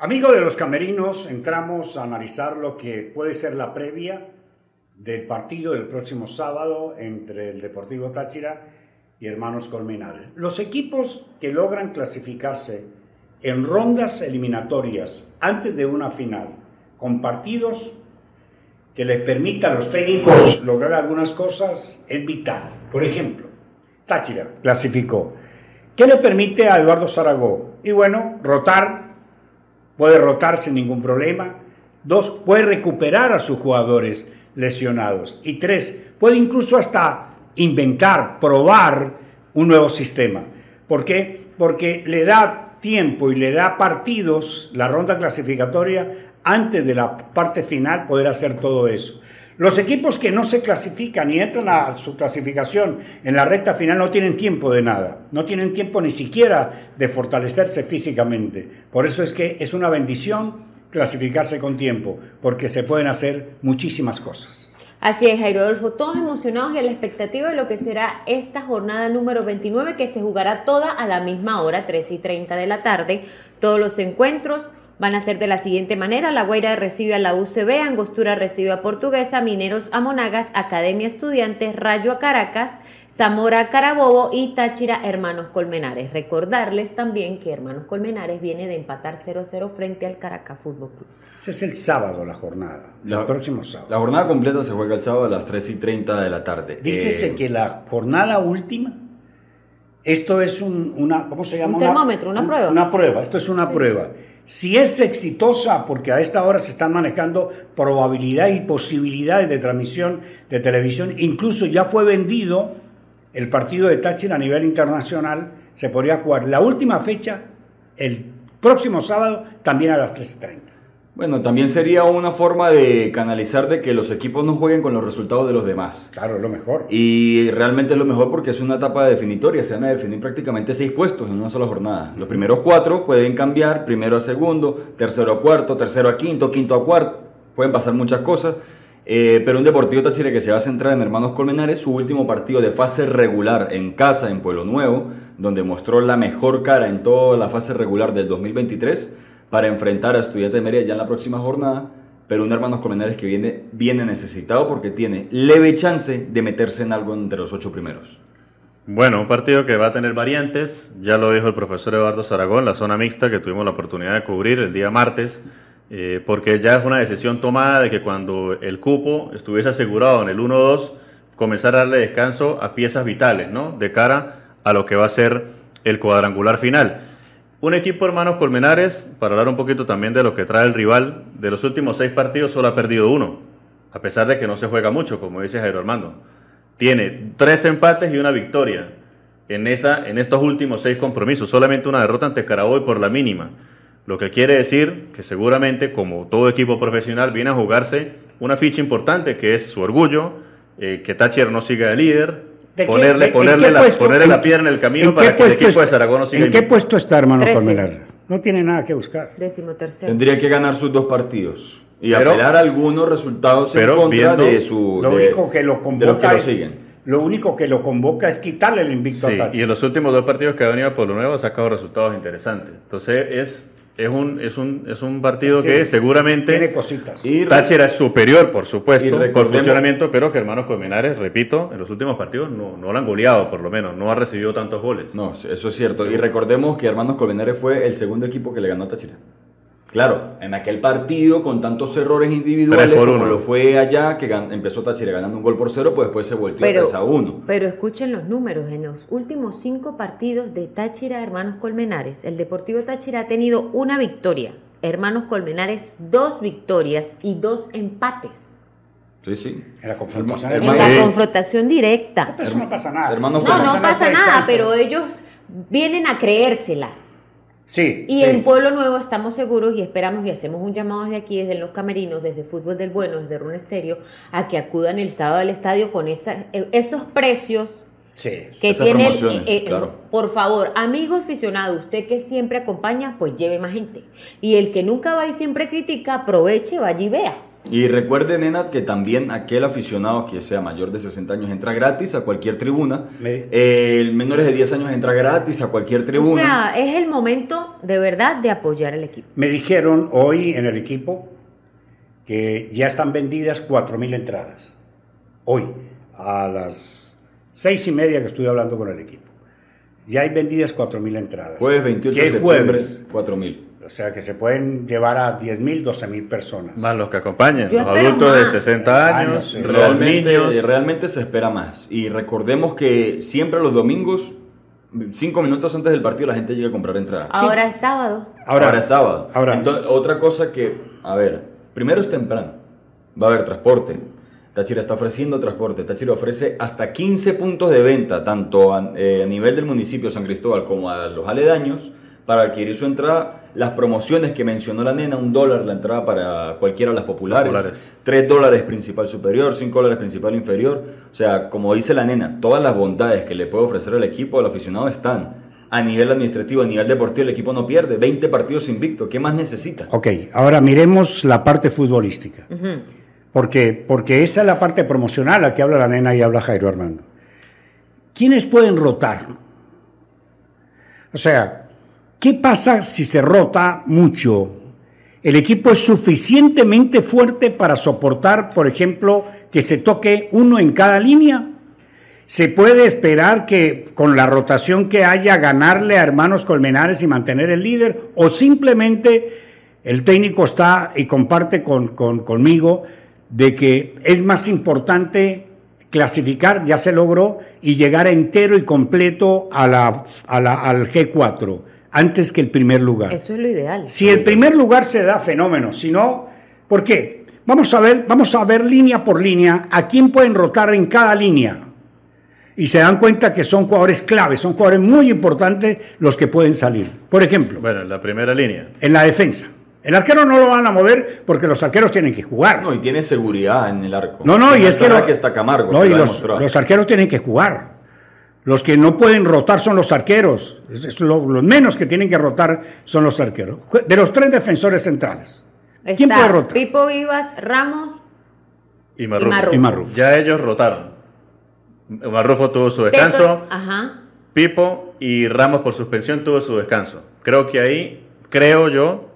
Amigos de los camerinos, entramos a analizar lo que puede ser la previa del partido del próximo sábado entre el Deportivo Táchira y Hermanos Colmenares. Los equipos que logran clasificarse en rondas eliminatorias antes de una final, con partidos que les permita a los técnicos lograr algunas cosas, es vital. Por ejemplo, Táchira clasificó. ¿Qué le permite a Eduardo Zaragoza? Y bueno, rotar puede rotar sin ningún problema. Dos, puede recuperar a sus jugadores lesionados. Y tres, puede incluso hasta inventar, probar un nuevo sistema. ¿Por qué? Porque le da tiempo y le da partidos, la ronda clasificatoria, antes de la parte final poder hacer todo eso. Los equipos que no se clasifican y entran a su clasificación en la recta final no tienen tiempo de nada, no tienen tiempo ni siquiera de fortalecerse físicamente. Por eso es que es una bendición clasificarse con tiempo, porque se pueden hacer muchísimas cosas. Así es, Jairo todos emocionados y a la expectativa de lo que será esta jornada número 29 que se jugará toda a la misma hora, 3 y 30 de la tarde. Todos los encuentros Van a ser de la siguiente manera, La Guaira recibe a la UCB, Angostura recibe a Portuguesa, Mineros a Monagas, Academia Estudiantes, Rayo a Caracas, Zamora a Carabobo y Táchira Hermanos Colmenares. Recordarles también que Hermanos Colmenares viene de empatar 0-0 frente al Caracas Fútbol Club. Ese es el sábado la jornada, el próximo sábado. La jornada completa se juega el sábado a las 3 y 30 de la tarde. Dícese eh, que la jornada última, esto es un, una, ¿cómo se llama? Un termómetro, una, prueba. Una prueba, esto es una prueba si es exitosa, porque a esta hora se están manejando probabilidad y posibilidades de transmisión de televisión, incluso ya fue vendido el partido de Táchira a nivel internacional, se podría jugar la última fecha el próximo sábado también a las 13.30. Bueno, también sería una forma de canalizar de que los equipos no jueguen con los resultados de los demás. Claro, es lo mejor. Y realmente es lo mejor porque es una etapa definitoria. Se van a definir prácticamente seis puestos en una sola jornada. Los primeros cuatro pueden cambiar, primero a segundo, tercero a cuarto, tercero a quinto, quinto a cuarto. Pueden pasar muchas cosas. Eh, pero un Deportivo Táchira que se va a centrar en Hermanos Colmenares, su último partido de fase regular en casa, en Pueblo Nuevo, donde mostró la mejor cara en toda la fase regular del 2023 para enfrentar a Estudiantes de Mérida ya en la próxima jornada, pero un Hermanos Colmenares que viene, viene necesitado porque tiene leve chance de meterse en algo entre los ocho primeros. Bueno, un partido que va a tener variantes, ya lo dijo el profesor Eduardo Zaragón, la zona mixta que tuvimos la oportunidad de cubrir el día martes, eh, porque ya es una decisión tomada de que cuando el cupo estuviese asegurado en el 1-2, comenzar a darle descanso a piezas vitales, ¿no? De cara a lo que va a ser el cuadrangular final. Un equipo, hermanos Colmenares, para hablar un poquito también de lo que trae el rival, de los últimos seis partidos solo ha perdido uno, a pesar de que no se juega mucho, como dice Jairo Armando. Tiene tres empates y una victoria en, esa, en estos últimos seis compromisos, solamente una derrota ante Caraboy por la mínima. Lo que quiere decir que seguramente, como todo equipo profesional, viene a jugarse una ficha importante, que es su orgullo, eh, que Thatcher no siga de líder, ponerle, ponerle, la, ponerle la piedra en el camino para que el equipo de Zaragoza siga. ¿En qué puesto está, hermano? No tiene nada que buscar. Décimo tercero. Tendría que ganar sus dos partidos y apelar algunos resultados en contra de su. Lo único que lo convoca es, lo único que lo convoca es quitarle el invicto a Y en los últimos dos partidos que ha venido por lo nuevo ha sacado resultados interesantes. Entonces es es un, es un, es un partido que seguramente tiene cositas. Y Táchira es superior, por supuesto, por funcionamiento, pero que Hermanos Colmenares, repito, en los últimos partidos no, no lo han goleado, por lo menos, no ha recibido tantos goles. No, eso es cierto. Y recordemos que Hermanos Colmenares fue el segundo equipo que le ganó a Táchira. Claro, en aquel partido con tantos errores individuales como lo fue allá, que empezó Táchira ganando un gol por cero, pues después se volvió a 3 a 1. Pero escuchen los números, en los últimos cinco partidos de Táchira Hermanos Colmenares, el Deportivo Táchira ha tenido una victoria, Hermanos Colmenares dos victorias y dos empates. Sí, sí. En la confrontación, en la confrontación directa. eso no pasa nada. no, no pasa nada, pero ellos vienen a creérsela. Sí. Y en Pueblo Nuevo estamos seguros y esperamos y hacemos un llamado desde aquí, desde los camerinos, desde Fútbol del Bueno, desde Run Estéreo, a que acudan el sábado al estadio con esa, eh, esos precios que tiene. Eh, eh, por favor, amigo aficionado, usted que siempre acompaña, pues lleve más gente. Y el que nunca va y siempre critica, aproveche, vaya y vea. Y recuerde, Nena, que también aquel aficionado que sea mayor de 60 años entra gratis a cualquier tribuna. Me- Eh, el menores de 10 años entra gratis a cualquier O tribuna. sea, es el momento de verdad de apoyar al equipo. Me dijeron hoy en el equipo que ya están vendidas 4.000 entradas. Hoy, a las seis y media que estuve hablando con el equipo. Ya hay vendidas 4.000 entradas. Jueves 28 que de es septiembre, jueves. 4.000. O sea que se pueden llevar a 10.000, 12.000 personas. Más los que acompañan, Yo los adultos más. de 60 años, Años, sí. los Realmente, niños. realmente se espera más. Y recordemos que siempre los domingos, cinco minutos antes del partido, la gente llega a comprar entradas. Ahora es sábado. Ahora, es sábado. ahora- Entonces, otra cosa que, a ver, primero es temprano. Va a haber transporte. Táchira está ofreciendo transporte. Táchira ofrece hasta 15 puntos de venta, tanto a, eh, a nivel del municipio de San Cristóbal como a los aledaños, para adquirir su entrada. Las promociones que mencionó la nena, un dólar la entrada para cualquiera de las populares, Populares. 3 dólares principal superior, 5 dólares principal inferior. O sea, como dice la nena, todas las bondades que le puede ofrecer el equipo al aficionado están. A nivel administrativo, a nivel deportivo, el equipo no pierde. 20 partidos invicto. ¿Qué más necesita? Ok, ahora miremos la parte futbolística. Porque, porque esa es la parte promocional, a que habla la nena y habla Jairo Armando. ¿Quiénes pueden rotar? O sea, ¿qué pasa si se rota mucho? ¿El equipo es suficientemente fuerte para soportar, por ejemplo, que se toque uno en cada línea? ¿Se puede esperar que con la rotación que haya ganarle a Hermanos Colmenares y mantener el líder? ¿O simplemente el técnico está y comparte con, con- conmigo de que es más importante clasificar, ya se logró, y llegar entero y completo a la- al G4 antes que el primer lugar? Eso es lo ideal. Si el primer lugar se da, fenómeno. Si no, ¿por qué? Vamos a ver, vamos a ver línea por línea a quién pueden rotar en cada línea. Y se dan cuenta que son jugadores claves, son jugadores muy importantes los que pueden salir. Por ejemplo, Bueno, en la primera línea. en la defensa. El arquero no lo van a mover porque los arqueros tienen que jugar. No, y tiene seguridad en el arco. No, no, y es que, lo- que está Camargo. no, y los arqueros tienen que jugar. Los que no pueden rotar son los arqueros. Es- es lo- los menos que tienen que rotar son los arqueros. De los tres defensores centrales, ¿quién puede rotar? Pipo Vivas, Ramos Y Marrufo. Marrufo. Y Marrufo. Ya ellos rotaron. Marrufo tuvo su descanso. Ajá. Pipo y Ramos por suspensión tuvo su descanso. Creo que ahí, creo yo,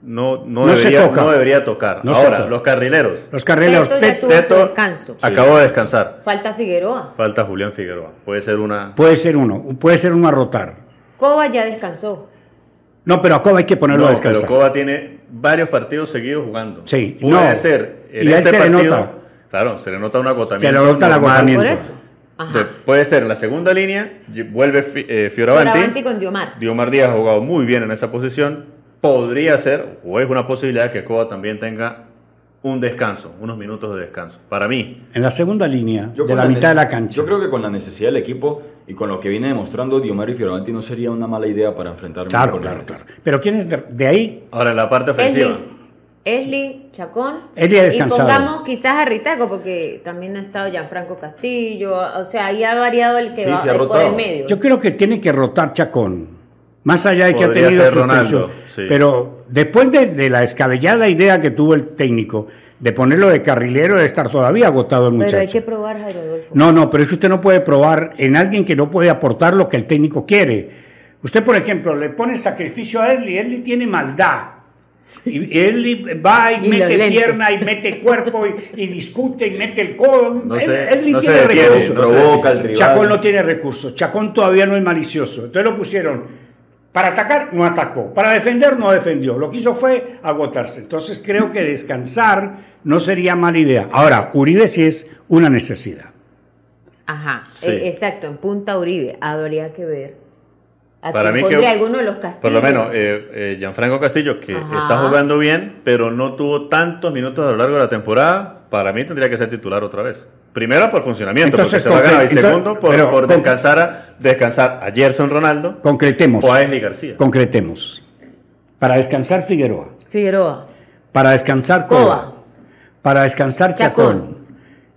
no, no, No se debería, toca. no debería tocar. No Ahora, los carrileros. Los carrileros. Teto ya Tet- tuvo su Teto descanso. acabó de descansar. Falta Figueroa. Falta Julián Figueroa. Puede ser una. Puede ser uno, puede ser uno a rotar. Coba ya descansó. No, pero a Coba hay que ponerlo No, a pero descansar. Coba tiene varios partidos seguidos jugando. Sí, Puede no. ser. En Y a él este se le nota. Claro, se le nota un agotamiento. Se le nota el agotamiento. Por eso. Ajá. Entonces, puede ser en la segunda línea, vuelve eh, Fioravanti Fioravanti. con Diomar. Diomar Díaz ha jugado muy bien en esa posición. Podría ser, o es una posibilidad, que Coba también tenga un descanso, unos minutos de descanso. Para mí, En la segunda línea, Yo de con la la mitad de la cancha. Yo creo que con la necesidad del equipo y con lo que viene demostrando Diomar y Fioravanti no sería una mala idea para enfrentar a Claro, claro, claro. Pero ¿quién es de, de ahí? ahora en la parte ofensiva. Esli, Esli, Chacón. Esli ha Y descansado. pongamos quizás a Ritaco, porque también ha estado Gianfranco Castillo. O sea, ahí ha variado el que Sí, va se ha por el medio. Yo creo que tiene que rotar Chacón. Más allá de que ha tenido suspensión. Ronaldo, sí. Pero después de, de la escabellada idea que tuvo el técnico de ponerlo de carrilero, debe estar todavía agotado el muchacho. Pero hay que probar, Jairo Adolfo. No, no, pero es que usted no puede probar en alguien que no puede aportar lo que el técnico quiere. Usted, por ejemplo, le pone sacrificio a Erli, Erli tiene maldad. Y Erli va y, Y mete pierna y mete cuerpo y, y discute y mete el codo. No sé, Erli no tiene detiene, recursos. no. Chacón no tiene recursos. Chacón todavía no es malicioso. Entonces lo pusieron para atacar, no atacó. Para defender, no defendió. Lo que hizo fue agotarse. Entonces creo que descansar no sería mala idea. Ahora, Uribe sí es una necesidad. Ajá, Sí. eh, exacto, en Punta Uribe. Habría que ver. ¿A Para mí que- alguno de los castillos? Por lo menos, eh, eh, Gianfranco Castillo, que Ajá. está jugando bien, pero no tuvo tantos minutos a lo largo de la temporada, para mí tendría que ser titular otra vez. Primero por funcionamiento, Entonces, porque se va a ganar, y segundo por, pero por con- descansar, a, descansar a Gerson Ronaldo Concretemos. o a Esli García. Concretemos. Para descansar Figueroa. Figueroa. Para descansar Coba. Coba. Para descansar Chacón. Chacón.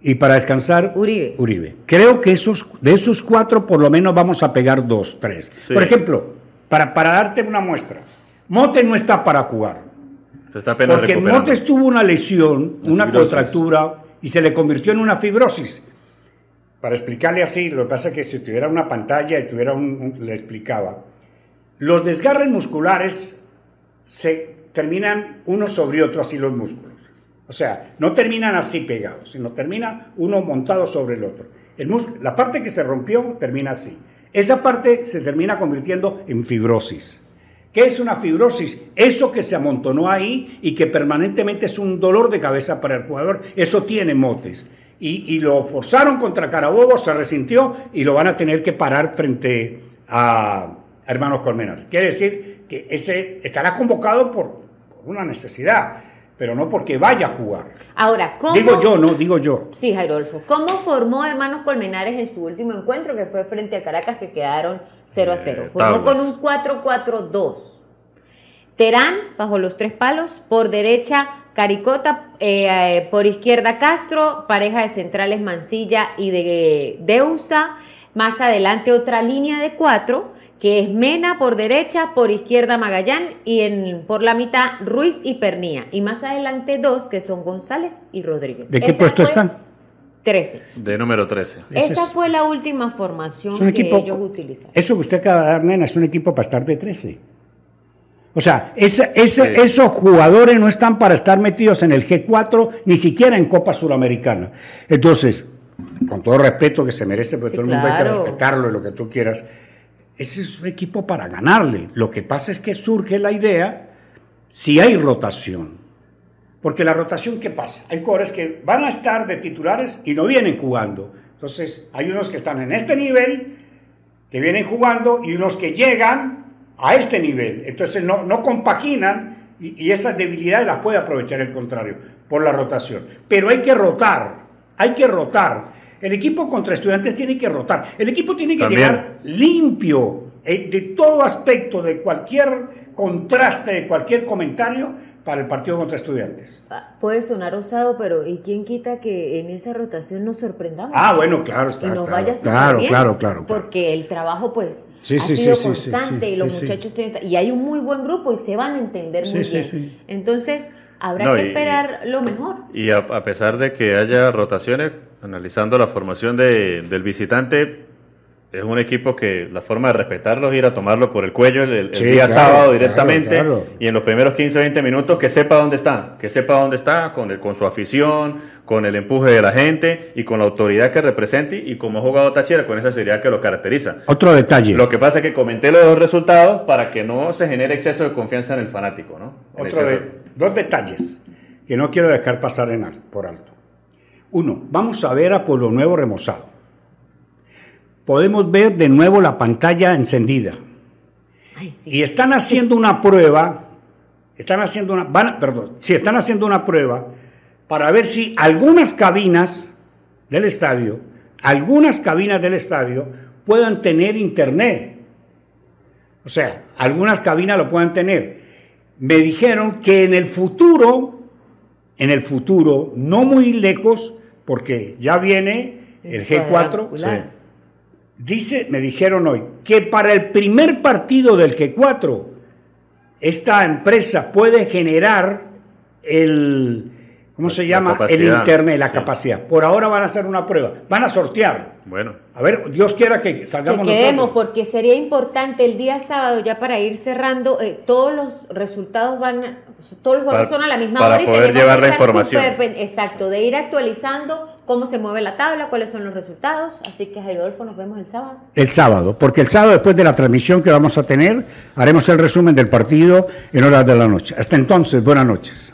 Y para descansar Uribe. Uribe. Creo que esos, de esos cuatro por lo menos vamos a pegar dos, tres. Sí. Por ejemplo, para, para darte una muestra. Mote no está para jugar. Se está apenas Porque. Montes tuvo una lesión, una fibrosis. contractura y se le convirtió en una fibrosis. Para explicarle así, lo que pasa es que si tuviera una pantalla y tuviera un, le explicaba. Los desgarres musculares se terminan uno sobre otro así los músculos. O sea, no terminan así pegados, sino termina uno montado sobre el otro. El la parte que se rompió termina así. Esa parte se termina convirtiendo en fibrosis. ¿Qué es una fibrosis? Eso que se amontonó ahí y que permanentemente es un dolor de cabeza para el jugador, eso tiene motes. Y, lo forzaron contra Carabobo, se resintió y lo van a tener que parar frente a Hermanos Colmenar. Quiere decir que ese estará convocado por, por una necesidad, pero no porque vaya a jugar. Ahora, ¿cómo? Digo yo, no, digo yo. Sí, Jairolfo. ¿Cómo formó Hermanos Colmenares en su último encuentro, que fue frente a Caracas, que quedaron 0 a 0? Eh, Formó con un 4-4-2. Terán, bajo los tres palos. Por derecha, Caricota. eh, eh, por izquierda, Castro. Pareja de centrales, Mancilla y de Deusa. Más adelante, otra línea de cuatro, que es Mena por derecha, por izquierda, Magallán. Y en, por la mitad, Ruiz y Pernía. Y más adelante, dos, que son González y Rodríguez. ¿De qué Esa puesto están? 13. De número 13. Ese Esa es- fue la última formación Es un que equipo. ellos utilizaron. Eso que usted acaba de dar, nena, es un equipo para estar de 13. O sea, Sí. esos jugadores no están para estar metidos en el G4, ni siquiera en Copa Suramericana. Entonces, con todo respeto que se merece, porque Sí, todo el mundo hay que respetarlo y lo que tú quieras, ese es un equipo para ganarle. Lo que pasa es que surge la idea si hay rotación. Porque la rotación, ¿qué pasa? Hay jugadores que van a estar de titulares y no vienen jugando. Entonces, hay unos que están en este nivel, que vienen jugando, y unos que llegan a este nivel. Entonces, no, no compaginan y, y esas debilidades las puede aprovechar el contrario por la rotación. Pero hay que rotar, hay que rotar. El equipo contra estudiantes tiene que rotar. El equipo tiene que También. llegar limpio eh, de todo aspecto, de cualquier contraste, de cualquier comentario para el partido contra estudiantes. Ah, Puede sonar osado, pero ¿y quién quita que en esa rotación nos sorprendamos? Ah, bueno, claro, y está. nos claro, vaya claro, bien, claro, claro, claro. Porque el trabajo, pues, Sí, ha sí, sido sí, constante sí, y los sí, sí. muchachos tienen- y hay un muy buen grupo y se van a entender Sí, muy sí, bien. sí. Entonces, habrá No, que y- esperar lo mejor. Y a, a pesar de que haya rotaciones, analizando la formación de- del visitante, es un equipo que la forma de respetarlo es ir a tomarlo por el cuello el, el Sí, día claro, sábado directamente claro. y en los primeros 15, 20 minutos que sepa dónde está, que sepa dónde está con, el, con su afición, con el empuje de la gente y con la autoridad que represente y como ha jugado Táchira con esa seriedad que lo caracteriza. Otro detalle. Lo que pasa es que comenté los dos resultados para que no se genere exceso de confianza en el fanático, ¿no? En Otro de, dos detalles que no quiero dejar pasar en al- por alto. Uno, vamos a ver a Pueblo Nuevo remozado. Podemos ver de nuevo la pantalla encendida. Ay, sí. Y están haciendo una prueba, están haciendo una, van, perdón, sí, están haciendo una prueba para ver si algunas cabinas del estadio, algunas cabinas del estadio puedan tener internet. O sea, algunas cabinas lo puedan tener. Me dijeron que en el futuro, en el futuro, no muy lejos, porque ya viene el G4, cuadrangular. Dice, me dijeron hoy, que para el primer partido del G4, esta empresa puede generar el, ¿cómo se La llama? El internet, la sí. capacidad. Por ahora van a hacer una prueba, van a sortear. Bueno, A ver, Dios quiera que Que salgamos quedemos, nosotros. porque sería importante el día sábado, ya para ir cerrando, eh, todos los resultados van, a- todos los juegos Para- son a la misma para hora y poder llevar que la información. exacto, de ir actualizando cómo se mueve la tabla, cuáles son los resultados. Así que, Rodolfo, nos vemos el sábado. El sábado, porque el sábado después de la transmisión que vamos a tener, haremos el resumen del partido en horas de la noche. Hasta entonces, buenas noches.